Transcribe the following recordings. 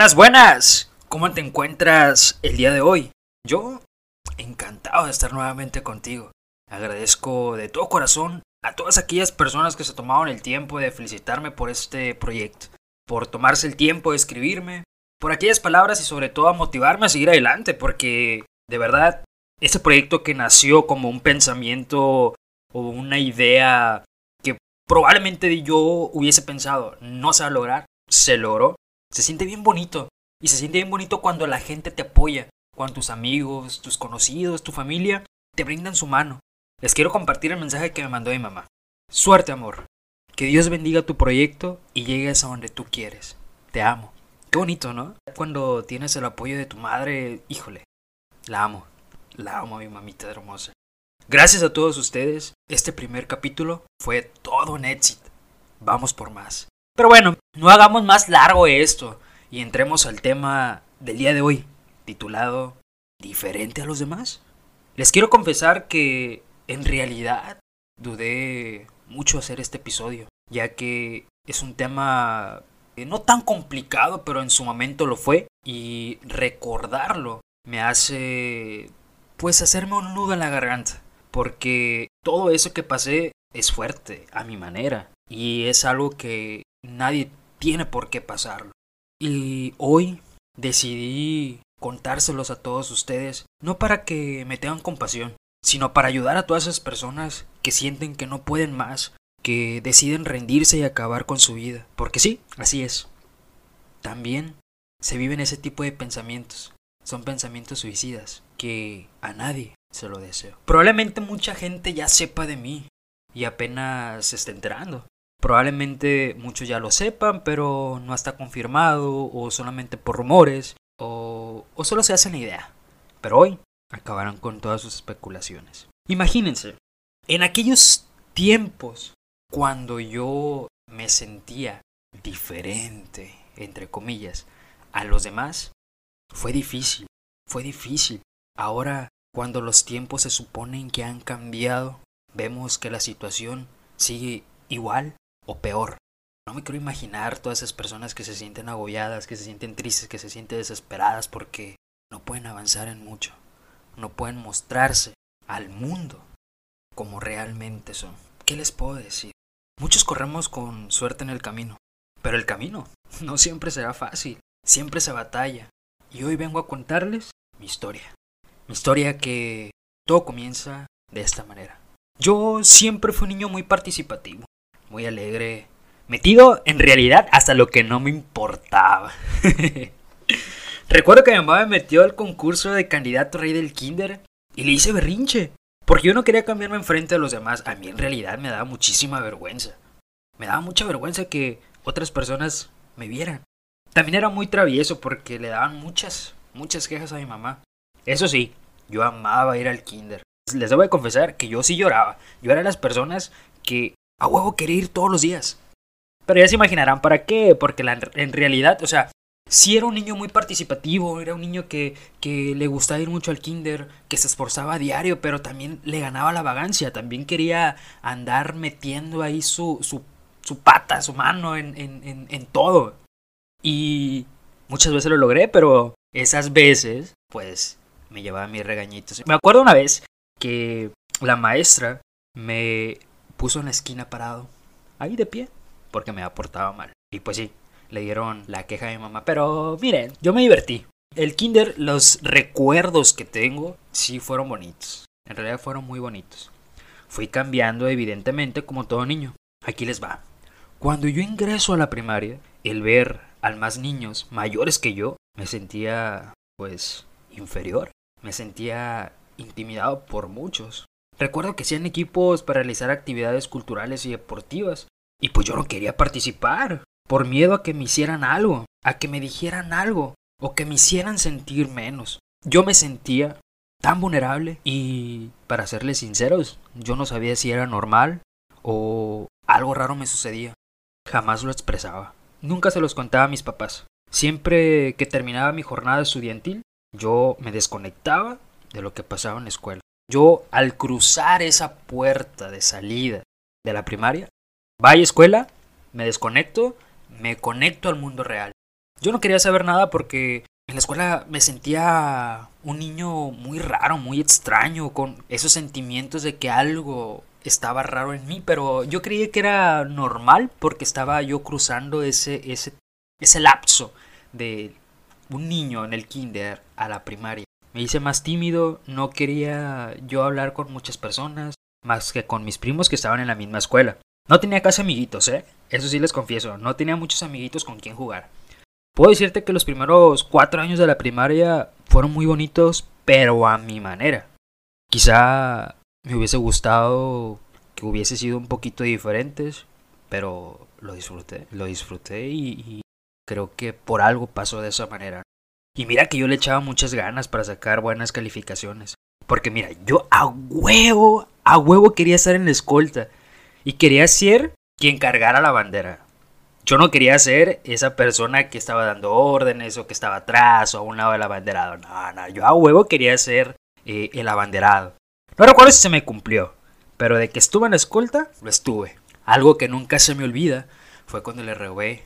Buenas, buenas. ¿Cómo te encuentras el día de hoy? Yo encantado de estar nuevamente contigo. Agradezco de todo corazón a todas aquellas personas que se tomaron el tiempo de felicitarme por este proyecto, por tomarse el tiempo de escribirme, por aquellas palabras y sobre todo a motivarme a seguir adelante, porque de verdad, este proyecto que nació como un pensamiento o una idea que probablemente yo hubiese pensado no se va a lograr, se logró. Se siente bien bonito. Y se siente bien bonito cuando la gente te apoya, cuando tus amigos, tus conocidos, tu familia te brindan su mano. Les quiero compartir el mensaje que me mandó mi mamá. Suerte, amor. Que Dios bendiga tu proyecto y llegues a donde tú quieres. Te amo. Qué bonito, ¿no? Cuando tienes el apoyo de tu madre, híjole, la amo. La amo, mi mamita hermosa. Gracias a todos ustedes, este primer capítulo fue todo un éxito. Vamos por más. Pero bueno, no hagamos más largo esto y entremos al tema del día de hoy, titulado ¿Diferente a los demás? Les quiero confesar que en realidad dudé mucho hacer este episodio, ya que es un tema no tan complicado, pero en su momento lo fue, y recordarlo me hace pues hacerme un nudo en la garganta, porque todo eso que pasé es fuerte a mi manera, y es algo que nadie tiene por qué pasarlo. Y hoy decidí contárselos a todos ustedes, no para que me tengan compasión, sino para ayudar a todas esas personas que sienten que no pueden más, que deciden rendirse y acabar con su vida. Porque sí, así es. También se viven ese tipo de pensamientos. Son pensamientos suicidas que a nadie se lo deseo. Probablemente mucha gente ya sepa de mí y apenas se esté enterando. Probablemente muchos ya lo sepan, pero no está confirmado o solamente por rumores o, solo se hacen la idea. Pero hoy acabarán con todas sus especulaciones. Imagínense, en aquellos tiempos cuando yo me sentía diferente, entre comillas, a los demás, fue difícil, fue difícil. Ahora, cuando los tiempos se suponen que han cambiado, vemos que la situación sigue igual o peor. No me quiero imaginar todas esas personas que se sienten agobiadas, que se sienten tristes, que se sienten desesperadas porque no pueden avanzar en mucho, no pueden mostrarse al mundo como realmente son. ¿Qué les puedo decir? Muchos corremos con suerte en el camino, pero el camino no siempre será fácil, siempre se batalla. Y hoy vengo a contarles mi historia. Mi historia que todo comienza de esta manera. Yo siempre fui un niño muy participativo muy alegre, metido en realidad hasta lo que no me importaba. Recuerdo que mi mamá me metió al concurso de candidato rey del kinder y le hice berrinche, porque yo no quería cambiarme enfrente de los demás. A mí en realidad me daba muchísima vergüenza. Me daba mucha vergüenza que otras personas me vieran. También era muy travieso porque le daban muchas, muchas quejas a mi mamá. Eso sí, yo amaba ir al kinder. Les debo de confesar que yo sí lloraba. Yo era de las personas que a huevo quería ir todos los días. Pero ya se imaginarán para qué, porque en realidad, o sea, sí era un niño muy participativo, era un niño que, que le gustaba ir mucho al kinder, que se esforzaba a diario, pero también le ganaba la vagancia, también quería andar metiendo ahí su, su, su pata, su mano en, en, en todo. Y muchas veces lo logré, pero esas veces, pues, me llevaba mis regañitos. Me acuerdo una vez que la maestra me puso en la esquina parado, ahí de pie, porque me aportaba mal. Y pues sí, le dieron la queja a mi mamá. Pero miren, yo me divertí. El kinder, los recuerdos que tengo, sí fueron bonitos. En realidad fueron muy bonitos. Fui cambiando evidentemente como todo niño. Aquí les va. Cuando yo ingreso a la primaria, el ver al más niños mayores que yo, me sentía pues inferior. Me sentía intimidado por muchos. Recuerdo que hacían equipos para realizar actividades culturales y deportivas. Y pues yo no quería participar, por miedo a que me hicieran algo, a que me dijeran algo, o que me hicieran sentir menos. Yo me sentía tan vulnerable y, para serles sinceros, yo no sabía si era normal o algo raro me sucedía. Jamás lo expresaba. Nunca se los contaba a mis papás. Siempre que terminaba mi jornada estudiantil, yo me desconectaba de lo que pasaba en la escuela. Yo al cruzar esa puerta de salida de la primaria, vaya escuela, me desconecto, me conecto al mundo real. Yo no quería saber nada porque en la escuela me sentía un niño muy raro, muy extraño, con esos sentimientos de que algo estaba raro en mí, pero yo creía que era normal porque estaba yo cruzando ese, ese, ese lapso de un niño en el kinder a la primaria. Me hice más tímido, no quería yo hablar con muchas personas, más que con mis primos que estaban en la misma escuela. No tenía casi amiguitos, ¿eh? Eso sí les confieso, no tenía muchos amiguitos con quien jugar. Puedo decirte que los primeros cuatro años de la primaria fueron muy bonitos, pero a mi manera. Quizá me hubiese gustado que hubiese sido un poquito diferentes, pero lo disfruté, lo disfruté y, creo que por algo pasó de esa manera. Y mira que yo le echaba muchas ganas para sacar buenas calificaciones. Porque mira, yo a huevo, a huevo quería estar en la escolta. Y quería ser quien cargara la bandera. Yo no quería ser esa persona que estaba dando órdenes o que estaba atrás o a un lado del abanderado. No, no, yo a huevo quería ser eh, el abanderado. No recuerdo si se me cumplió, pero de que estuve en la escolta, lo estuve. Algo que nunca se me olvida fue cuando le robé.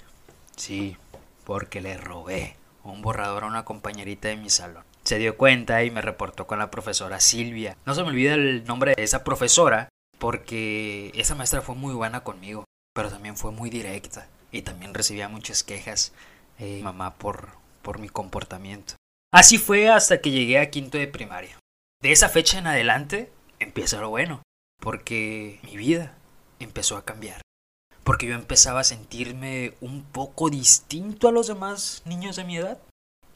Sí, porque le robé un borrador a una compañerita de mi salón. Se dio cuenta y me reportó con la profesora Silvia. No se me olvida el nombre de esa profesora porque esa maestra fue muy buena conmigo, pero también fue muy directa y también recibía muchas quejas eh, mamá por, por mi comportamiento. Así fue hasta que llegué a quinto de primaria. De esa fecha en adelante empieza lo bueno, porque mi vida empezó a cambiar. Porque yo empezaba a sentirme un poco distinto a los demás niños de mi edad.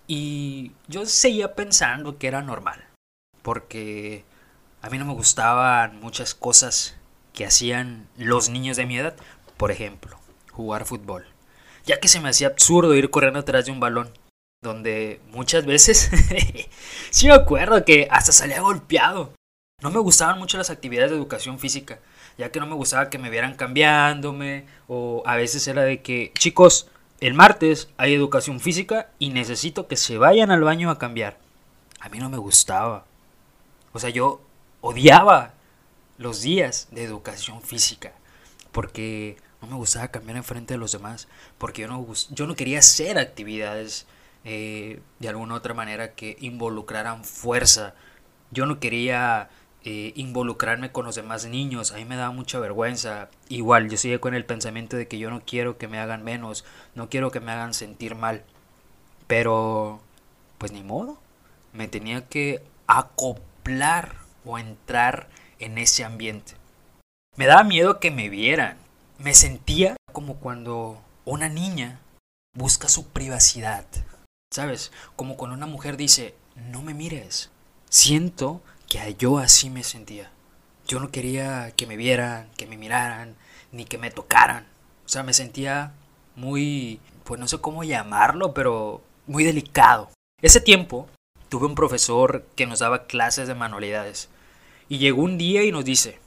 Y yo seguía pensando que era normal. Porque a mí no me gustaban muchas cosas que hacían los niños de mi edad. Por ejemplo, jugar fútbol, ya que se me hacía absurdo ir corriendo atrás de un balón, donde muchas veces sí me acuerdo que hasta salía golpeado. No me gustaban mucho las actividades de educación física, ya que no me gustaba que me vieran cambiándome, o a veces era de que, chicos, el martes hay educación física y necesito que se vayan al baño a cambiar. A mí no me gustaba. O sea, yo odiaba los días de educación física, porque no me gustaba cambiar enfrente de los demás porque yo no, yo no quería hacer actividades eh, de alguna otra manera que involucraran fuerza. Yo no quería eh, involucrarme con los demás niños, a mí me daba mucha vergüenza. Igual, yo sigue con el pensamiento de que yo no quiero que me hagan menos, no quiero que me hagan sentir mal. Pero, pues ni modo, me tenía que acoplar o entrar en ese ambiente. Me daba miedo que me vieran, me sentía como cuando una niña busca su privacidad. ¿Sabes? Como cuando una mujer dice, no me mires. Siento que yo así me sentía. Yo no quería que me vieran, que me miraran, ni que me tocaran. O sea, me sentía muy, pues no sé cómo llamarlo, pero muy delicado. Ese tiempo tuve un profesor que nos daba clases de manualidades. Y llegó un día y nos dice,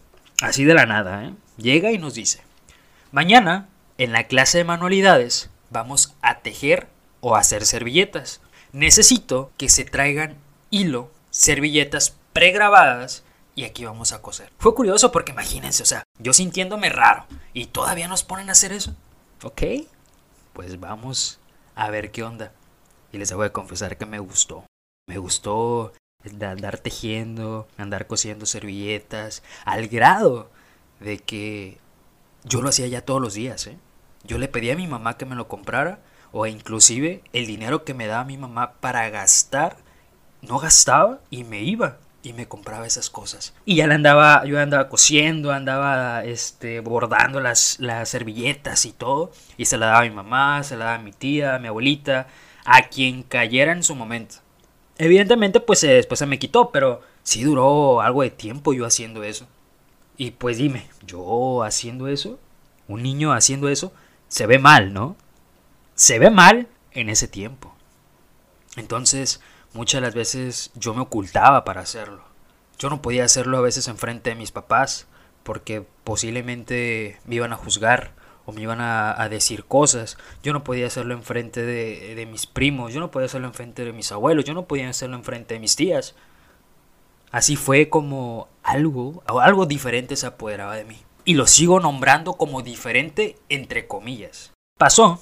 así de la nada, ¿eh? Llega y nos dice, Mañana, en la clase de manualidades, vamos a tejer o hacer servilletas. Necesito que se traigan hilo, servilletas pregrabadas y aquí vamos a coser. Fue curioso porque imagínense, o sea, yo sintiéndome raro y todavía nos ponen a hacer eso. Ok, pues vamos a ver qué onda. Y les voy a confesar que me gustó. Me gustó andar tejiendo, andar cosiendo servilletas, al grado de que yo lo hacía ya todos los días, ¿eh? Yo le pedía a mi mamá que me lo comprara o inclusive el dinero que me daba mi mamá para gastar, no gastaba y me iba y me compraba esas cosas. Y ya le andaba, yo andaba cosiendo, andaba este, bordando las, las servilletas y todo. Y se la daba a mi mamá, se la daba a mi tía, a mi abuelita, a quien cayera en su momento. Evidentemente, pues después se me quitó, pero sí duró algo de tiempo yo haciendo eso. Y pues dime, yo haciendo eso, un niño haciendo eso, se ve mal, ¿no? Se ve mal en ese tiempo. Entonces, muchas de las veces yo me ocultaba para hacerlo. Yo no podía hacerlo a veces enfrente de mis papás porque posiblemente me iban a juzgar o me iban a, decir cosas. Yo no podía hacerlo enfrente de, de mis primos, yo no podía hacerlo enfrente de mis abuelos, yo no podía hacerlo enfrente de mis tías Así fue como algo, algo diferente se apoderaba de mí. Y lo sigo nombrando como diferente entre comillas. Pasó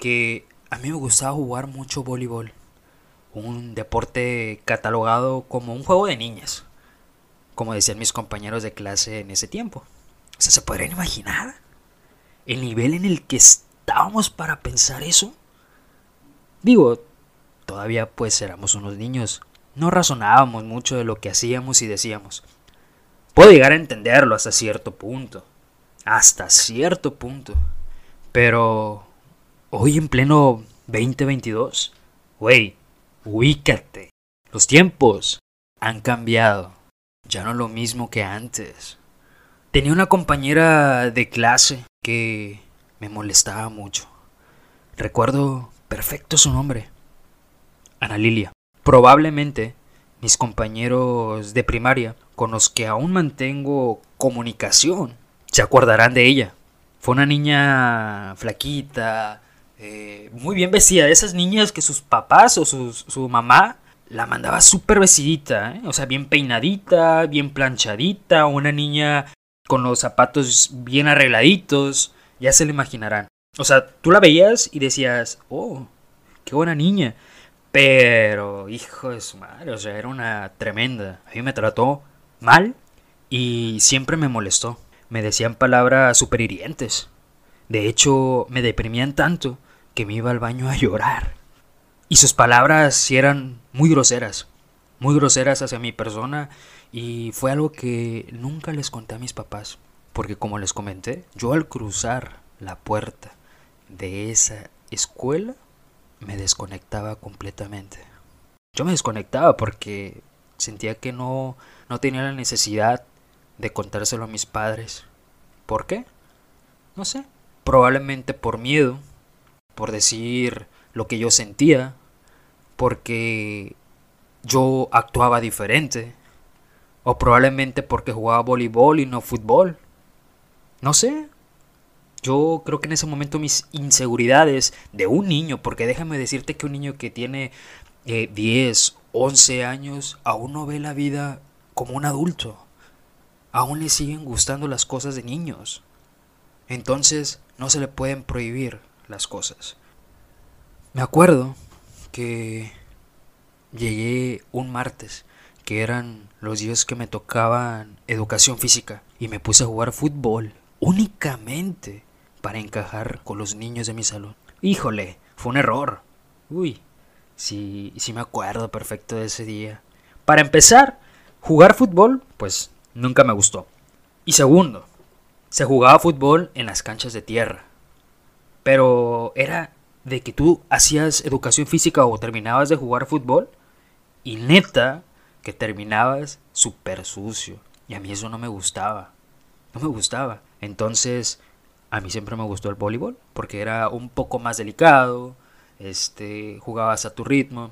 que a mí me gustaba jugar mucho voleibol. Un deporte catalogado como un juego de niñas. Como decían mis compañeros de clase en ese tiempo. O sea, ¿se podrían imaginar? El nivel en el que estábamos para pensar eso. Digo, todavía pues éramos unos niños. No razonábamos mucho de lo que hacíamos y decíamos. Puedo llegar a entenderlo hasta cierto punto. Hasta cierto punto. Pero hoy en pleno 2022, güey, ubícate. Los tiempos han cambiado. Ya no lo mismo que antes. Tenía una compañera de clase que me molestaba mucho. Recuerdo perfecto su nombre. Ana Lilia. Probablemente mis compañeros de primaria, con los que aún mantengo comunicación, se acordarán de ella. Fue una niña flaquita, eh, muy bien vestida, de esas niñas que sus papás o su mamá la mandaba súper vestidita, ¿eh? o sea, bien peinadita, bien planchadita, una niña con los zapatos bien arregladitos, ya se le imaginarán. O sea, tú la veías y decías, oh, qué buena niña. Pero, hijo de su madre, o sea, era una tremenda. A mí me trató mal y siempre me molestó. Me decían palabras super hirientes. De hecho, me deprimían tanto que me iba al baño a llorar. Y sus palabras eran muy groseras, muy groseras hacia mi persona y fue algo que nunca les conté a mis papás, porque como les comenté, yo al cruzar la puerta de esa escuela me desconectaba completamente. Yo me desconectaba porque sentía que no, no tenía la necesidad de contárselo a mis padres. ¿Por qué? No sé. Probablemente por miedo, por decir lo que yo sentía, porque yo actuaba diferente, o probablemente porque jugaba voleibol y no fútbol. No sé. Yo creo que en ese momento mis inseguridades de un niño, porque déjame decirte que un niño que tiene 10, eh, 11 años, aún no ve la vida como un adulto. Aún le siguen gustando las cosas de niños. Entonces no se le pueden prohibir las cosas. Me acuerdo que llegué un martes, que eran los días que me tocaban educación física, y me puse a jugar fútbol únicamente para encajar con los niños de mi salón. Híjole, fue un error. Uy, sí, sí me acuerdo perfecto de ese día. Para empezar, jugar fútbol, pues nunca me gustó. Y segundo, se jugaba fútbol en las canchas de tierra. Pero era de que tú hacías educación física o terminabas de jugar fútbol y neta que terminabas súper sucio. Y a mí eso no me gustaba. No me gustaba. Entonces, a mí siempre me gustó el voleibol porque era un poco más delicado. Este, jugabas a tu ritmo.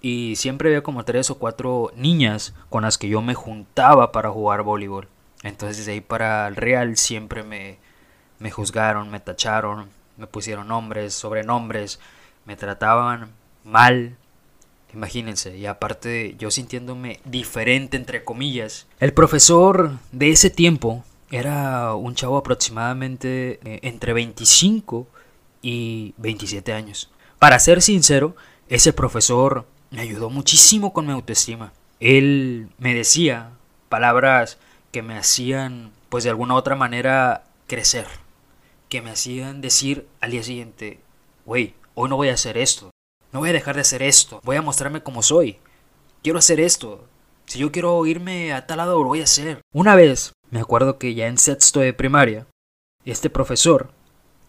Y siempre había como tres o cuatro niñas con las que yo me juntaba para jugar voleibol. Entonces, de ahí para el Real siempre me, me juzgaron, me tacharon, me pusieron nombres, sobrenombres, me trataban mal. Imagínense, y aparte yo sintiéndome diferente entre comillas. El profesor de ese tiempo era un chavo aproximadamente eh, entre 25 y 27 años. Para ser sincero, ese profesor me ayudó muchísimo con mi autoestima. Él me decía palabras que me hacían, pues de alguna u otra manera, crecer que me hacían decir al día siguiente, güey, hoy no voy a hacer esto, no voy a dejar de hacer esto, voy a mostrarme como soy, quiero hacer esto, si yo quiero irme a tal lado lo voy a hacer. Una vez, me acuerdo que ya en sexto de primaria, este profesor,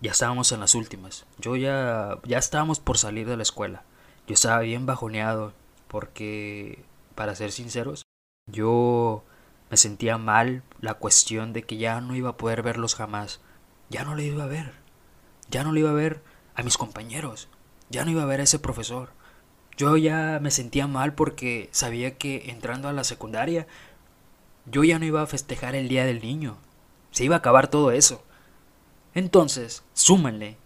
ya estábamos en las últimas, yo ya, ya estábamos por salir de la escuela, yo estaba bien bajoneado porque, para ser sinceros, yo me sentía mal la cuestión de que ya no iba a poder verlos jamás ya no le iba a ver. Ya no le iba a ver a mis compañeros. Ya no iba a ver a ese profesor. Yo ya me sentía mal porque sabía que entrando a la secundaria yo ya no iba a festejar el Día del Niño. Se iba a acabar todo eso. Entonces, súmanle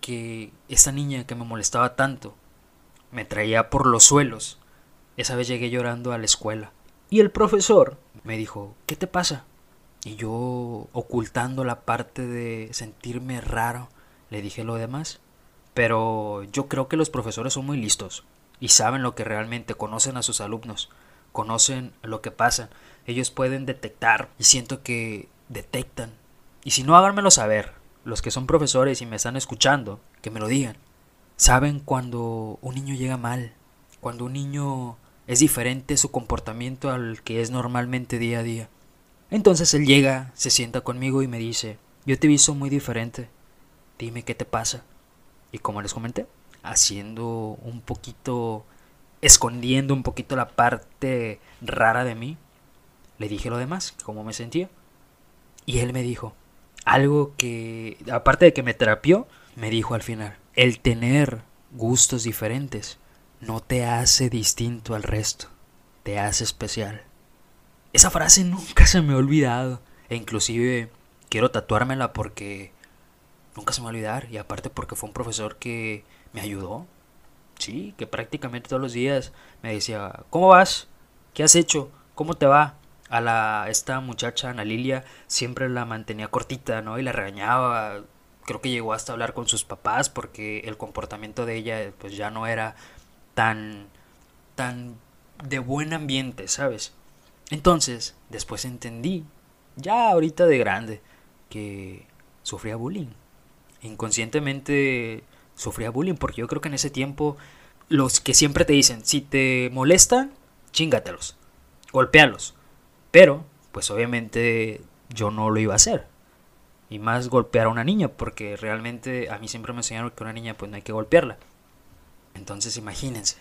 que esa niña que me molestaba tanto me traía por los suelos. Esa vez llegué llorando a la escuela. Y el profesor me dijo, ¿qué te pasa? Y yo, ocultando la parte de sentirme raro, le dije lo demás. Pero yo creo que los profesores son muy listos y saben lo que realmente conocen a sus alumnos, conocen lo que pasa. Ellos pueden detectar y siento que detectan. Y si no, háganmelo saber. Los que son profesores y me están escuchando, que me lo digan. Saben cuando un niño llega mal, cuando un niño es diferente su comportamiento al que es normalmente día a día. Entonces él llega, se sienta conmigo y me dice, yo te he visto muy diferente, dime qué te pasa. Y como les comenté, haciendo un poquito, escondiendo un poquito la parte rara de mí, le dije lo demás, cómo me sentía. Y él me dijo, algo que, aparte de que me terapió, me dijo al final, el tener gustos diferentes no te hace distinto al resto, te hace especial. Esa frase nunca se me ha olvidado. E inclusive quiero tatuármela porque nunca se me va a olvidar. Y aparte porque fue un profesor que me ayudó. Sí, que prácticamente todos los días me decía, ¿cómo vas? ¿Qué has hecho? ¿Cómo te va? A la, esta muchacha, Ana Lilia, siempre la mantenía cortita, ¿no? Y la regañaba. Creo que llegó hasta hablar con sus papás porque el comportamiento de ella pues ya no era tan, tan de buen ambiente, ¿sabes? Entonces, después entendí, ya ahorita de grande, que sufría bullying. Inconscientemente sufría bullying porque yo creo que en ese tiempo los que siempre te dicen, si te molestan, chingatelos, golpealos. Pero, pues obviamente yo no lo iba a hacer. Y más golpear a una niña, porque realmente a mí siempre me enseñaron que una niña pues no hay que golpearla. Entonces imagínense,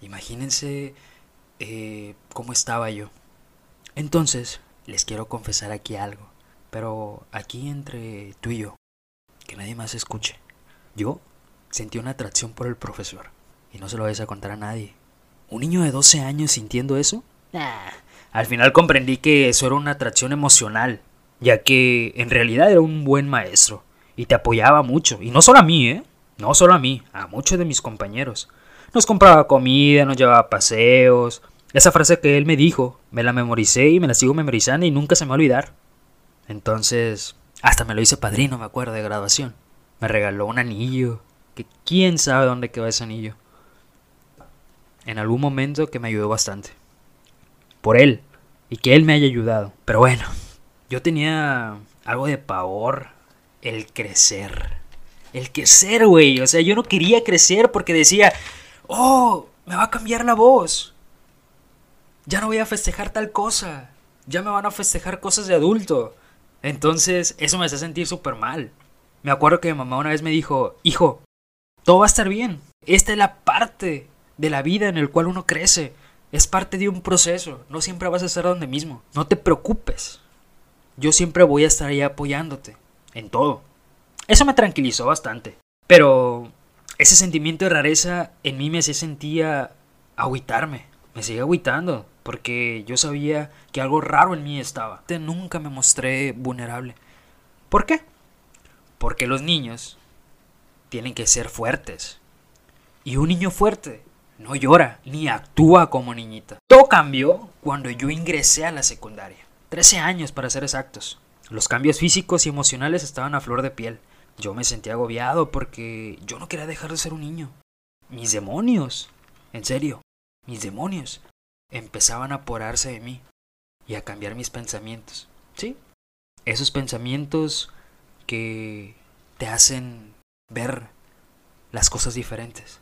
imagínense eh, cómo estaba yo. Entonces, les quiero confesar aquí algo, pero aquí entre tú y yo, que nadie más escuche. Yo sentí una atracción por el profesor, y no se lo vais a contar a nadie. ¿Un niño de 12 años sintiendo eso? Al final comprendí que eso era una atracción emocional, ya que en realidad era un buen maestro, y te apoyaba mucho, y no solo a mí, ¿eh? No solo a mí, a muchos de mis compañeros. Nos compraba comida, nos llevaba a paseos, esa frase que él me dijo, me la memoricé y me la sigo memorizando y nunca se me va a olvidar. Entonces, hasta me lo hice padrino, me acuerdo, de graduación. Me regaló un anillo, que quién sabe dónde quedó ese anillo. En algún momento que me ayudó bastante. Por él, y que él me haya ayudado. Pero bueno, yo tenía algo de pavor, el crecer. El crecer, güey. O sea, yo no quería crecer porque decía, oh, me va a cambiar la voz ya no voy a festejar tal cosa, ya me van a festejar cosas de adulto. Entonces eso me hace sentir súper mal. Me acuerdo que mi mamá una vez me dijo, hijo, todo va a estar bien. Esta es la parte de la vida en el cual uno crece. Es parte de un proceso. No siempre vas a estar donde mismo. No te preocupes. Yo siempre voy a estar ahí apoyándote. En todo. Eso me tranquilizó bastante. Pero ese sentimiento de rareza en mí me hacía sentía agüitarme. Me sigue agüitando porque yo sabía que algo raro en mí estaba. Nunca me mostré vulnerable. ¿Por qué? Porque los niños tienen que ser fuertes. Y un niño fuerte no llora ni actúa como niñita. Todo cambió cuando yo ingresé a la secundaria. 13 años para ser exactos. Los cambios físicos y emocionales estaban a flor de piel. Yo me sentía agobiado porque yo no quería dejar de ser un niño. Mis demonios. En serio, mis demonios empezaban a aporarse de mí y a cambiar mis pensamientos. ¿Sí? Esos pensamientos que te hacen ver las cosas diferentes.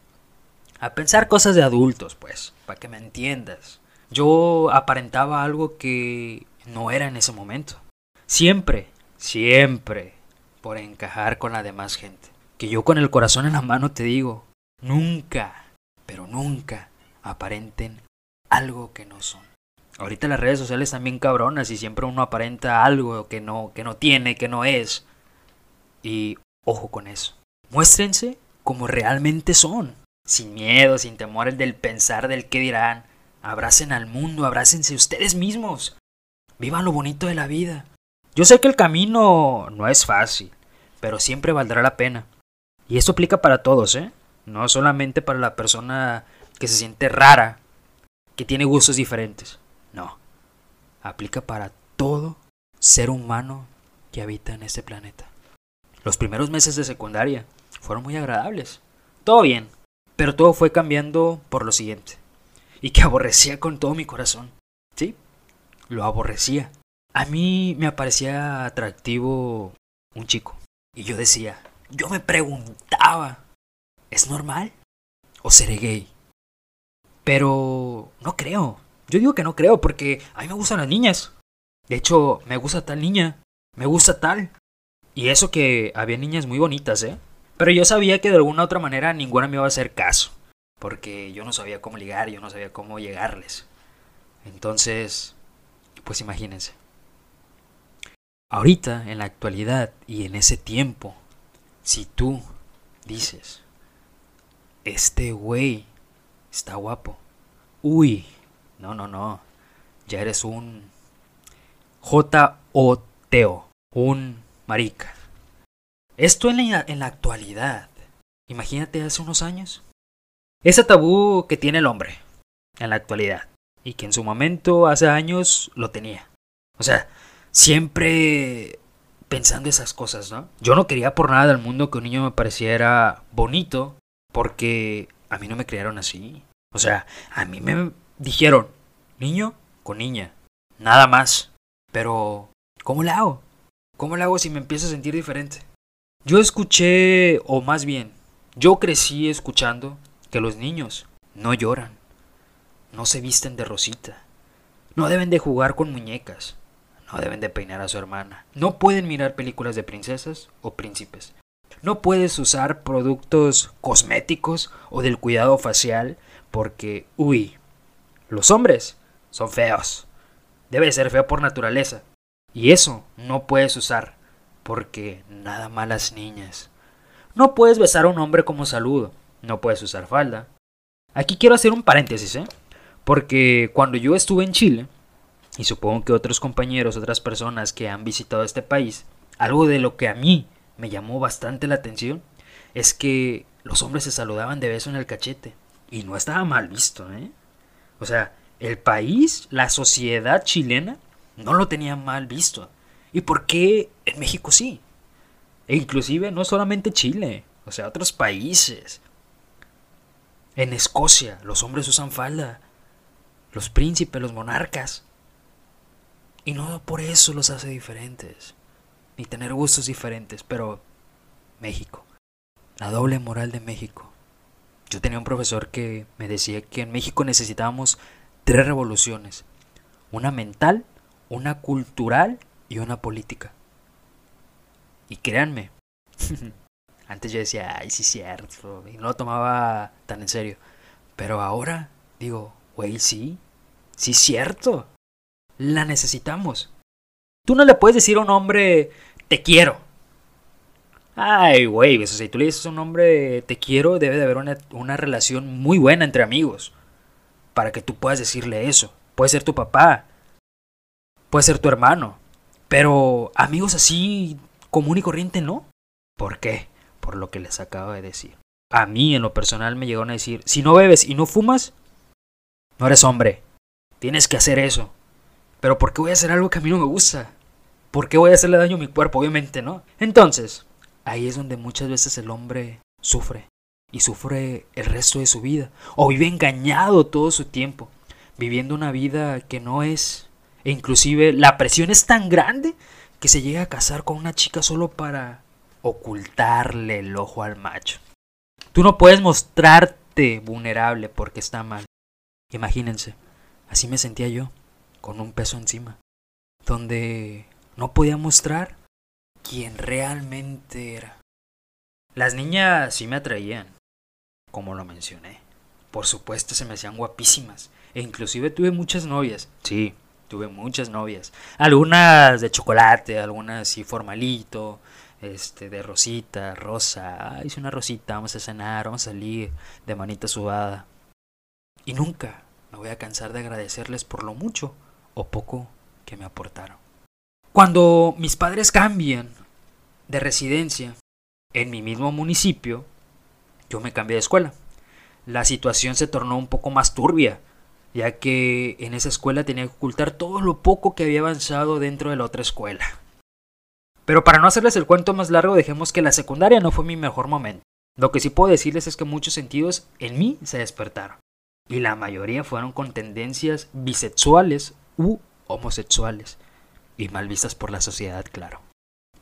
A pensar cosas de adultos, pues, para que me entiendas. Yo aparentaba algo que no era en ese momento. Siempre, siempre por encajar con la demás gente. Que yo con el corazón en la mano te digo, nunca, pero nunca aparenten algo que no son. Ahorita las redes sociales bien cabronas y siempre uno aparenta algo que no, que no tiene, que no es. Y ojo con eso. Muéstrense como realmente son. Sin miedo, sin temores del pensar del qué dirán. Abracen al mundo, abrácense ustedes mismos. Vivan lo bonito de la vida. Yo sé que el camino no es fácil, pero siempre valdrá la pena. Y esto aplica para todos, ¿eh? No solamente para la persona que se siente rara que tiene gustos diferentes. No. Aplica para todo ser humano que habita en este planeta. Los primeros meses de secundaria fueron muy agradables. Todo bien, pero todo fue cambiando por lo siguiente. Y que aborrecía con todo mi corazón. ¿Sí? Lo aborrecía. A mí me parecía atractivo un chico. Y yo decía, yo me preguntaba, ¿es normal? ¿O seré gay? Pero no creo. Yo digo que no creo porque a mí me gustan las niñas. De hecho, me gusta tal niña. Me gusta tal. Y eso que había niñas muy bonitas, ¿eh? Pero yo sabía que de alguna u otra manera ninguna me iba a hacer caso. Porque yo no sabía cómo ligar, yo no sabía cómo llegarles. Entonces, pues imagínense. Ahorita, en la actualidad y en ese tiempo, si tú dices, este güey está guapo, uy, no, no, no, ya eres un J-O-T-O, un marica. Esto en la, en la actualidad, imagínate hace unos años. Ese tabú que tiene el hombre en la actualidad y que en su momento hace años lo tenía. O sea, siempre pensando esas cosas, ¿no? Yo no quería por nada del mundo que un niño me pareciera bonito porque a mí no me criaron así. O sea, a mí me dijeron niño con niña, nada más. Pero, ¿cómo le hago? ¿Cómo le hago si me empiezo a sentir diferente? Yo escuché, o más bien, yo crecí escuchando que los niños no lloran, no se visten de rosita, no deben de jugar con muñecas, no deben de peinar a su hermana, no pueden mirar películas de princesas o príncipes, no puedes usar productos cosméticos o del cuidado facial porque, uy, los hombres son feos. Debe ser feo por naturaleza. Y eso no puedes usar porque nada malas niñas. No puedes besar a un hombre como saludo, no puedes usar falda. Aquí quiero hacer un paréntesis, ¿eh? Porque cuando yo estuve en Chile, y supongo que otros compañeros, otras personas que han visitado este país, algo de lo que a mí me llamó bastante la atención es que los hombres se saludaban de beso en el cachete. Y no estaba mal visto, ¿eh? O sea, el país, la sociedad chilena, no lo tenía mal visto. ¿Y por qué en México sí? E inclusive no solamente Chile, o sea, otros países. En Escocia los hombres usan falda, los príncipes, los monarcas. Y no por eso los hace diferentes, ni tener gustos diferentes, pero México, la doble moral de México. Yo tenía un profesor que me decía que en México necesitábamos tres revoluciones, una mental, una cultural y una política. Y créanme, antes yo decía, ay, sí, cierto, y no lo tomaba tan en serio. Pero ahora digo, güey, sí, sí, cierto, la necesitamos. Tú no le puedes decir a un hombre, te quiero. Ay, güey, si tú le dices a un hombre, te quiero, debe de haber una, una relación muy buena entre amigos. Para que tú puedas decirle eso. Puede ser tu papá, puede ser tu hermano, pero amigos así común y corriente no. ¿Por qué? Por lo que les acabo de decir. A mí en lo personal me llegaron a decir, si no bebes y no fumas, no eres hombre. Tienes que hacer eso. Pero ¿por qué voy a hacer algo que a mí no me gusta? ¿Por qué voy a hacerle daño a mi cuerpo? Obviamente, ¿no? Entonces, ahí es donde muchas veces el hombre sufre. Y sufre el resto de su vida. O vive engañado todo su tiempo. Viviendo una vida que no es e inclusive la presión es tan grande que se llega a casar con una chica solo para ocultarle el ojo al macho. Tú no puedes mostrarte vulnerable porque está mal. Imagínense, así me sentía yo, con un peso encima, donde no podía mostrar quién realmente era. Las niñas sí me atraían, como lo mencioné. Por supuesto se me hacían guapísimas, e inclusive tuve muchas novias, sí, tuve muchas novias. Algunas de chocolate, algunas así formalito, este, de rosita, rosa. Hice una rosita, vamos a cenar, vamos a salir de manita sudada. Y nunca me voy a cansar de agradecerles por lo mucho o poco que me aportaron. Cuando mis padres cambian de residencia en mi mismo municipio, yo me cambié de escuela. La situación se tornó un poco más turbia ya que en esa escuela tenía que ocultar todo lo poco que había avanzado dentro de la otra escuela. Pero para no hacerles el cuento más largo, dejemos que la secundaria no fue mi mejor momento. Lo que sí puedo decirles es que muchos sentidos en mí se despertaron. Y la mayoría fueron con tendencias bisexuales u homosexuales. Y mal vistas por la sociedad, claro.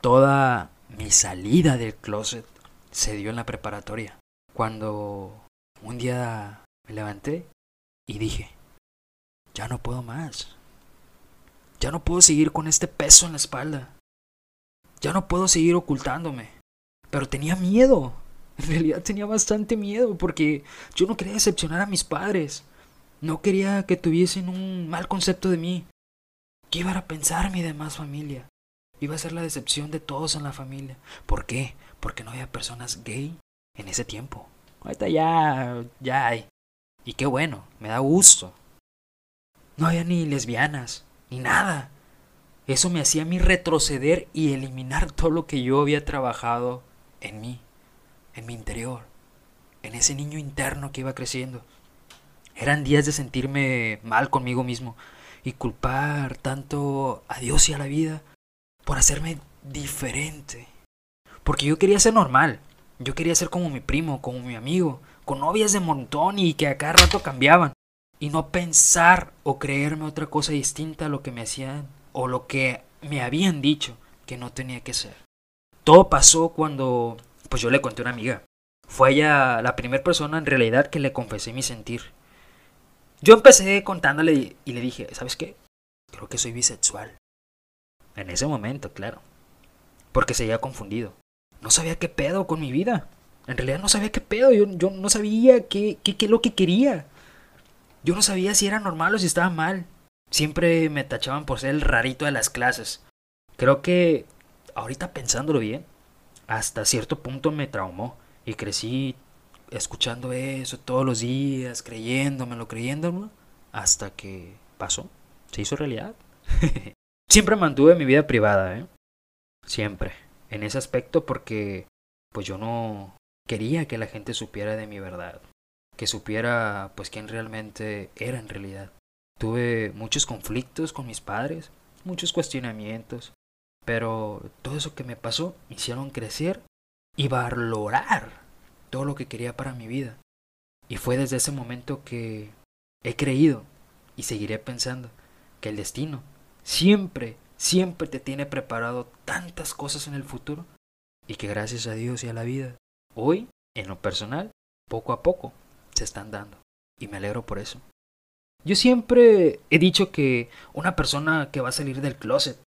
Toda mi salida del closet se dio en la preparatoria. Cuando un día me levanté y dije, ya no puedo más. Ya no puedo seguir con este peso en la espalda. Ya no puedo seguir ocultándome. Pero tenía miedo. En realidad tenía bastante miedo porque yo no quería decepcionar a mis padres. No quería que tuviesen un mal concepto de mí. ¿Qué iba a pensar mi demás familia? Iba a ser la decepción de todos en la familia. ¿Por qué? Porque no había personas gay en ese tiempo. Ahorita ya, ya hay. Y qué bueno, me da gusto. No había ni lesbianas, ni nada. Eso me hacía a mí retroceder y eliminar todo lo que yo había trabajado en mí, en mi interior, en ese niño interno que iba creciendo. Eran días de sentirme mal conmigo mismo y culpar tanto a Dios y a la vida por hacerme diferente. Porque yo quería ser normal, yo quería ser como mi primo, como mi amigo, con novias de montón y que a cada rato cambiaban. Y no pensar o creerme otra cosa distinta a lo que me hacían o lo que me habían dicho que no tenía que ser. Todo pasó cuando pues yo le conté a una amiga. Fue ella la primera persona en realidad que le confesé mi sentir. Yo empecé contándole y le dije, ¿sabes qué? Creo que soy bisexual. En ese momento, claro. Porque se había confundido. No sabía qué pedo con mi vida. En realidad no sabía qué pedo, yo, yo no sabía qué, qué, qué lo que quería. Yo no sabía si era normal o si estaba mal. Siempre me tachaban por ser el rarito de las clases. Creo que, ahorita pensándolo bien, hasta cierto punto me traumó y crecí escuchando eso todos los días, creyéndomelo, creyéndomelo, hasta que pasó, se hizo realidad. Siempre mantuve mi vida privada, ¿eh? Siempre. En ese aspecto porque pues yo no Quería que la gente supiera de mi verdad, que supiera pues quién realmente era en realidad. Tuve muchos conflictos con mis padres, muchos cuestionamientos, pero todo eso que me pasó me hicieron crecer y valorar todo lo que quería para mi vida. Y fue desde ese momento que he creído y seguiré pensando que el destino siempre, siempre te tiene preparado tantas cosas en el futuro y que gracias a Dios y a la vida Hoy, en lo personal, poco a poco se están dando. Y me alegro por eso. Yo siempre he dicho que una persona que va a salir del closet,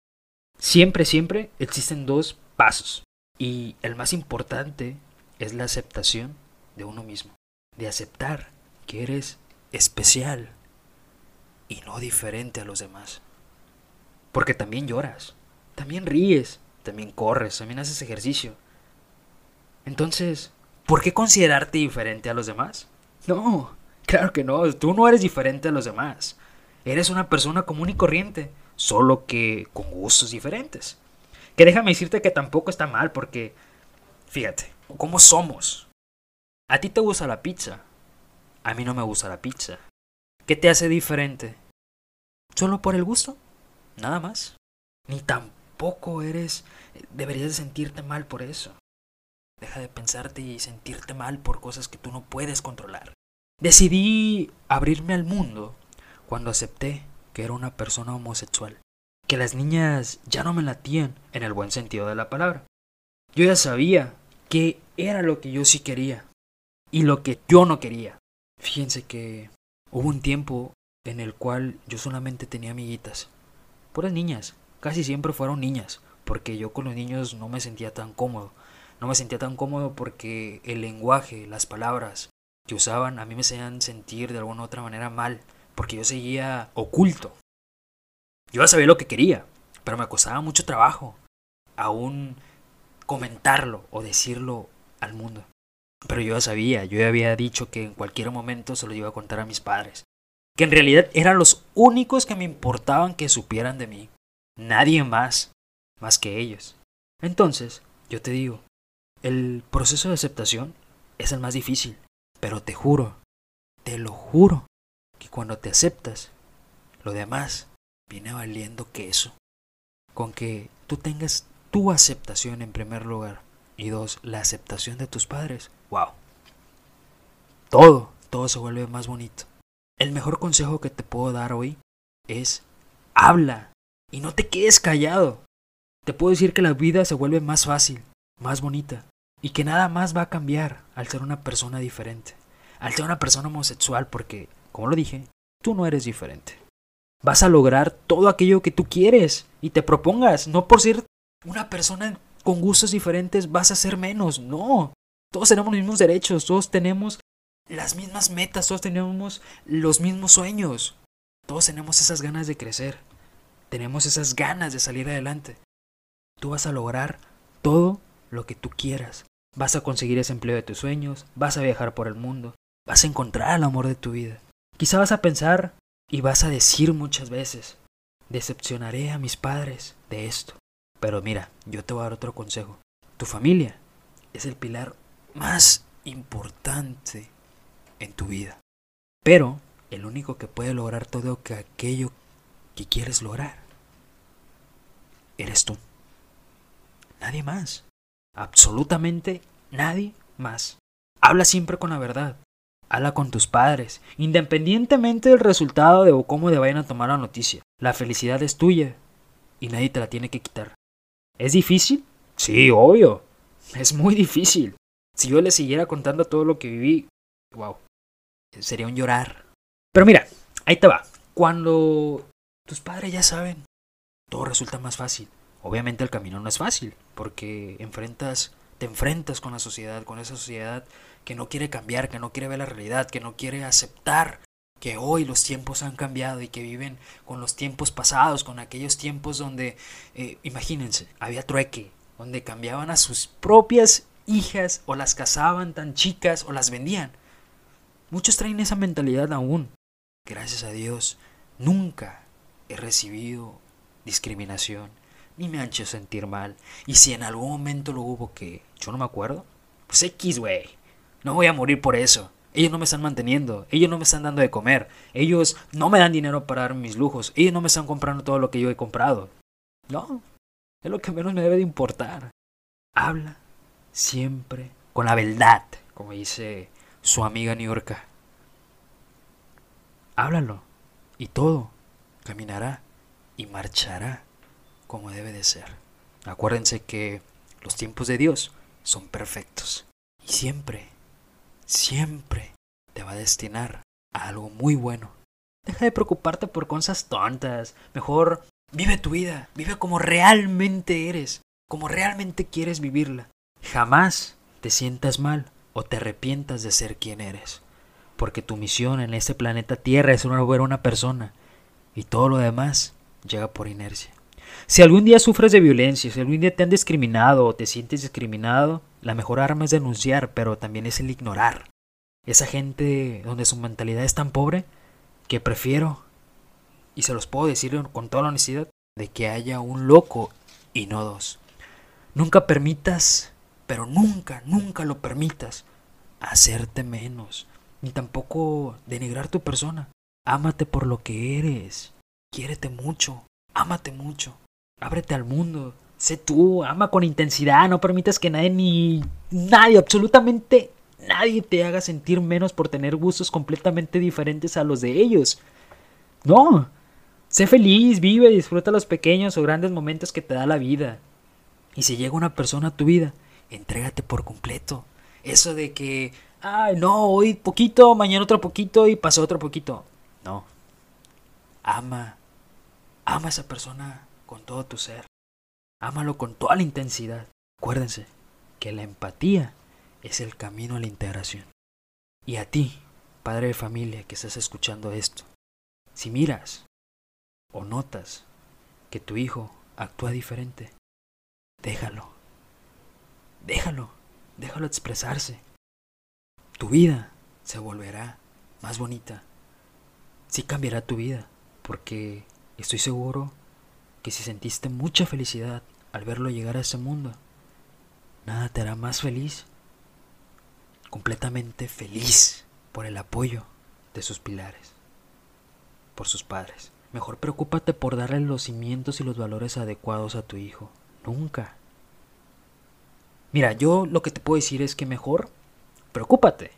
siempre, siempre existen dos pasos. Y el más importante es la aceptación de uno mismo. De aceptar que eres especial y no diferente a los demás. Porque también lloras, también ríes, también corres, también haces ejercicio, entonces, ¿por qué considerarte diferente a los demás? No, claro que no, tú no eres diferente a los demás. Eres una persona común y corriente, solo que con gustos diferentes. Que déjame decirte que tampoco está mal porque, fíjate, ¿cómo somos? A ti te gusta la pizza, a mí no me gusta la pizza. ¿Qué te hace diferente? ¿Solo por el gusto? Nada más. Ni tampoco eres... deberías sentirte mal por eso. Deja de pensarte y sentirte mal por cosas que tú no puedes controlar. Decidí abrirme al mundo cuando acepté que era una persona homosexual. Que las niñas ya no me latían en el buen sentido de la palabra. Yo ya sabía qué era lo que yo sí quería y lo que yo no quería. Fíjense que hubo un tiempo en el cual yo solamente tenía amiguitas. Puras niñas. Casi siempre fueron niñas, porque yo con los niños no me sentía tan cómodo. No me sentía tan cómodo porque el lenguaje, las palabras que usaban a mí me hacían sentir de alguna u otra manera mal, porque yo seguía oculto. Yo ya sabía lo que quería, pero me costaba mucho trabajo aún comentarlo o decirlo al mundo. Pero yo ya sabía, yo ya había dicho que en cualquier momento se lo iba a contar a mis padres. Que en realidad eran los únicos que me importaban que supieran de mí. Nadie más, más que ellos. Entonces, yo te digo, el proceso de aceptación es el más difícil, pero te juro, te lo juro, que cuando te aceptas, lo demás viene valiendo queso. Con que tú tengas tu aceptación en primer lugar y dos, la aceptación de tus padres, wow. Todo, todo se vuelve más bonito. El mejor consejo que te puedo dar hoy es habla y no te quedes callado. Te puedo decir que la vida se vuelve más fácil, más bonita y que nada más va a cambiar al ser una persona diferente, al ser una persona homosexual porque, como lo dije, tú no eres diferente. Vas a lograr todo aquello que tú quieres y te propongas, no por ser una persona con gustos diferentes vas a ser menos, no. Todos tenemos los mismos derechos, todos tenemos las mismas metas, todos tenemos los mismos sueños. Todos tenemos esas ganas de crecer. Tenemos esas ganas de salir adelante. Tú vas a lograr todo lo que tú quieras. Vas a conseguir ese empleo de tus sueños, vas a viajar por el mundo, vas a encontrar el amor de tu vida. Quizá vas a pensar y vas a decir muchas veces, decepcionaré a mis padres de esto. Pero mira, yo te voy a dar otro consejo. Tu familia es el pilar más importante en tu vida. Pero el único que puede lograr todo aquello que quieres lograr eres tú. Nadie más. Absolutamente nadie más. Habla siempre con la verdad. Habla con tus padres, independientemente del resultado de cómo te vayan a tomar la noticia. La felicidad es tuya y nadie te la tiene que quitar. ¿Es difícil? Sí, obvio. Es muy difícil. Si yo le siguiera contando todo lo que viví, wow, sería un llorar. Pero mira, ahí te va. Cuando tus padres ya saben, todo resulta más fácil. Obviamente el camino no es fácil, porque enfrentas, te enfrentas con la sociedad, con esa sociedad que no quiere cambiar, que no quiere ver la realidad, que no quiere aceptar que hoy los tiempos han cambiado y que viven con los tiempos pasados, con aquellos tiempos donde, eh, imagínense, había trueque, donde cambiaban a sus propias hijas o las casaban tan chicas o las vendían. Muchos traen esa mentalidad aún. Gracias a Dios, nunca he recibido discriminación, ni me han hecho sentir mal. Y si en algún momento lo hubo que yo no me acuerdo, pues X, güey. No voy a morir por eso. Ellos no me están manteniendo, ellos no me están dando de comer, ellos no me dan dinero para dar mis lujos, ellos no me están comprando todo lo que yo he comprado. No, es lo que menos me debe de importar. Habla siempre con la verdad, como dice su amiga New York. Háblalo y todo caminará y marchará como debe de ser. Acuérdense que los tiempos de Dios son perfectos y siempre, siempre te va a destinar a algo muy bueno. Deja de preocuparte por cosas tontas. Mejor vive tu vida, vive como realmente eres, como realmente quieres vivirla. Jamás te sientas mal o te arrepientas de ser quien eres, porque tu misión en este planeta Tierra es una buena persona y todo lo demás llega por inercia. Si algún día sufres de violencia, si algún día te han discriminado o te sientes discriminado, la mejor arma es denunciar, pero también es el ignorar. Esa gente donde su mentalidad es tan pobre que prefiero, y se los puedo decir con toda la honestidad, de que haya un loco y no dos. Nunca permitas, pero nunca, nunca lo permitas, hacerte menos, ni tampoco denigrar tu persona. Ámate por lo que eres. Quiérete mucho, ámate mucho, ábrete al mundo, sé tú, ama con intensidad, no permitas que nadie ni nadie, absolutamente nadie te haga sentir menos por tener gustos completamente diferentes a los de ellos. No, sé feliz, vive, disfruta los pequeños o grandes momentos que te da la vida. Y si llega una persona a tu vida, entrégate por completo. Eso de que, ay, no, hoy poquito, mañana otro poquito y pasó otro poquito. No. Ama Ama a esa persona con todo tu ser. Ámalo con toda la intensidad. Acuérdense que la empatía es el camino a la integración. Y a ti, padre de familia que estás escuchando esto, si miras o notas que tu hijo actúa diferente, déjalo. Déjalo. Déjalo expresarse. Tu vida se volverá más bonita. Sí cambiará tu vida, porque Estoy seguro que si sentiste mucha felicidad al verlo llegar a ese mundo, nada te hará más feliz, completamente feliz por el apoyo de sus pilares, por sus padres. Mejor preocúpate por darle los cimientos y los valores adecuados a tu hijo. Nunca. Mira, yo lo que te puedo decir es que mejor Preocúpate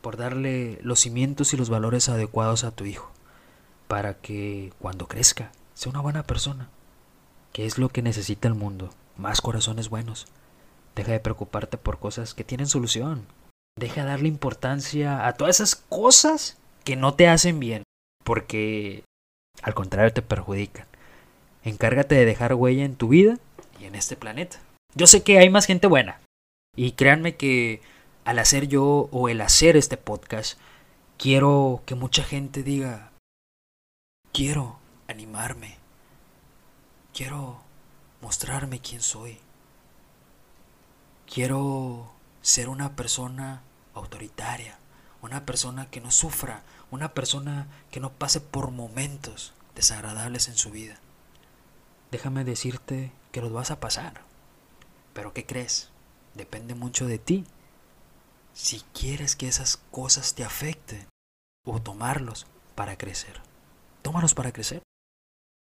por darle los cimientos y los valores adecuados a tu hijo, para que cuando crezca sea una buena persona, que es lo que necesita el mundo, más corazones buenos. Deja de preocuparte por cosas que tienen solución. Deja de darle importancia a todas esas cosas que no te hacen bien, porque al contrario te perjudican. Encárgate de dejar huella en tu vida y en este planeta. Yo sé que hay más gente buena. Y créanme que al hacer yo o el hacer este podcast, quiero que mucha gente diga, quiero animarme, quiero mostrarme quién soy, quiero ser una persona autoritaria, una persona que no sufra, una persona que no pase por momentos desagradables en su vida. Déjame decirte que los vas a pasar. Pero ¿qué crees? Depende mucho de ti. Si quieres que esas cosas te afecten o tomarlos para crecer. Tómalos para crecer.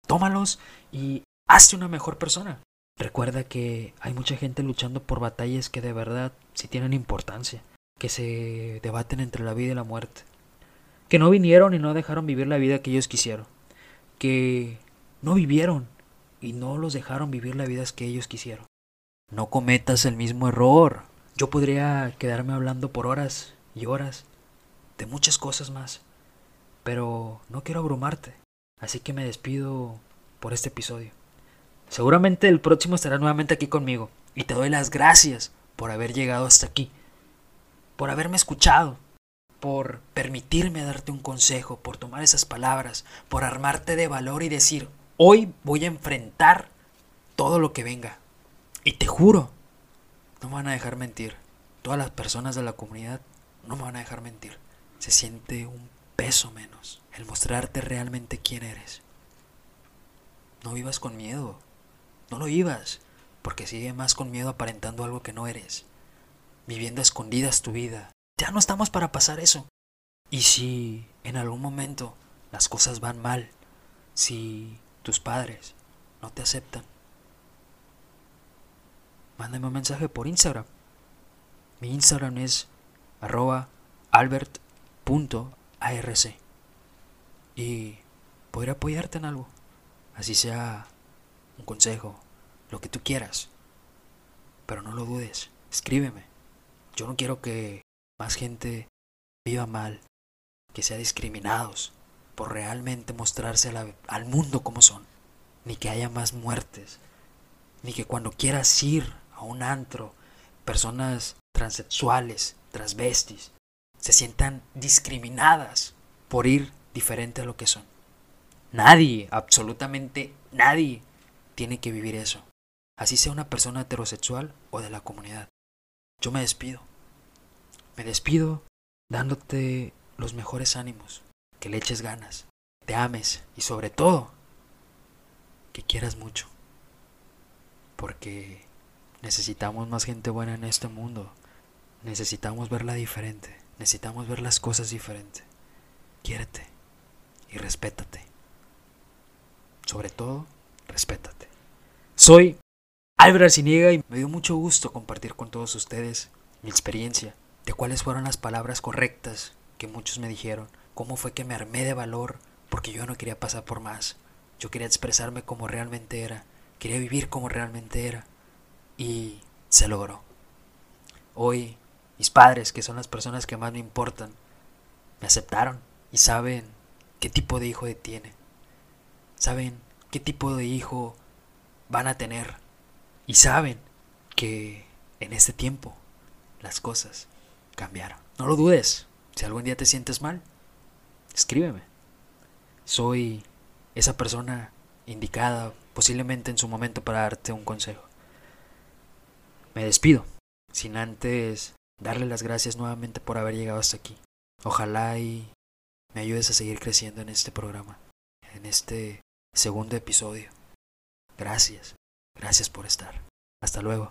Tómalos y hazte una mejor persona. Recuerda que hay mucha gente luchando por batallas que de verdad sí tienen importancia, que se debaten entre la vida y la muerte, que no vinieron y no dejaron vivir la vida que ellos quisieron, que no vivieron y no los dejaron vivir la vida que ellos quisieron. No cometas el mismo error. Yo podría quedarme hablando por horas y horas de muchas cosas más, pero no quiero abrumarte, así que me despido por este episodio. Seguramente el próximo estará nuevamente aquí conmigo y te doy las gracias por haber llegado hasta aquí, por haberme escuchado, por permitirme darte un consejo, por tomar esas palabras, por armarte de valor y decir, hoy voy a enfrentar todo lo que venga. Y te juro, no me van a dejar mentir. Todas las personas de la comunidad no me van a dejar mentir. Se siente un peso menos el mostrarte realmente quién eres. No vivas con miedo. No lo vivas, porque sigue más con miedo aparentando algo que no eres. Viviendo escondidas tu vida. Ya no estamos para pasar eso. Y si en algún momento las cosas van mal, si tus padres no te aceptan, mándame un mensaje por Instagram. Mi Instagram es albert.arc. Y podré apoyarte en algo. Así sea un consejo, lo que tú quieras. Pero no lo dudes, escríbeme. Yo no quiero que más gente viva mal, que sea discriminados por realmente mostrarse al mundo como son, ni que haya más muertes, ni que cuando quieras ir a un antro, personas transexuales, transvestis, se sientan discriminadas por ir diferente a lo que son. Nadie, absolutamente nadie, tiene que vivir eso. Así sea una persona heterosexual o de la comunidad. Yo me despido. Me despido dándote los mejores ánimos, que le eches ganas, te ames y sobre todo que quieras mucho. Porque necesitamos más gente buena en este mundo. Necesitamos verla diferente. Necesitamos ver las cosas diferente. Quiérete y respétate. Sobre todo, respétate. Soy Álvaro Arciniega y me dio mucho gusto compartir con todos ustedes mi experiencia de cuáles fueron las palabras correctas que muchos me dijeron, cómo fue que me armé de valor porque yo no quería pasar por más. Yo quería expresarme como realmente era, quería vivir como realmente era y se logró. Hoy mis padres, que son las personas que más me importan, me aceptaron y saben qué tipo de hijo tiene. Saben qué tipo de hijo van a tener. Y saben que en este tiempo las cosas cambiaron. No lo dudes. Si algún día te sientes mal, escríbeme. Soy esa persona indicada posiblemente en su momento para darte un consejo. Me despido, sin antes darle las gracias nuevamente por haber llegado hasta aquí. Ojalá y me ayudes a seguir creciendo en este programa, en este segundo episodio. Gracias, gracias por estar. Hasta luego.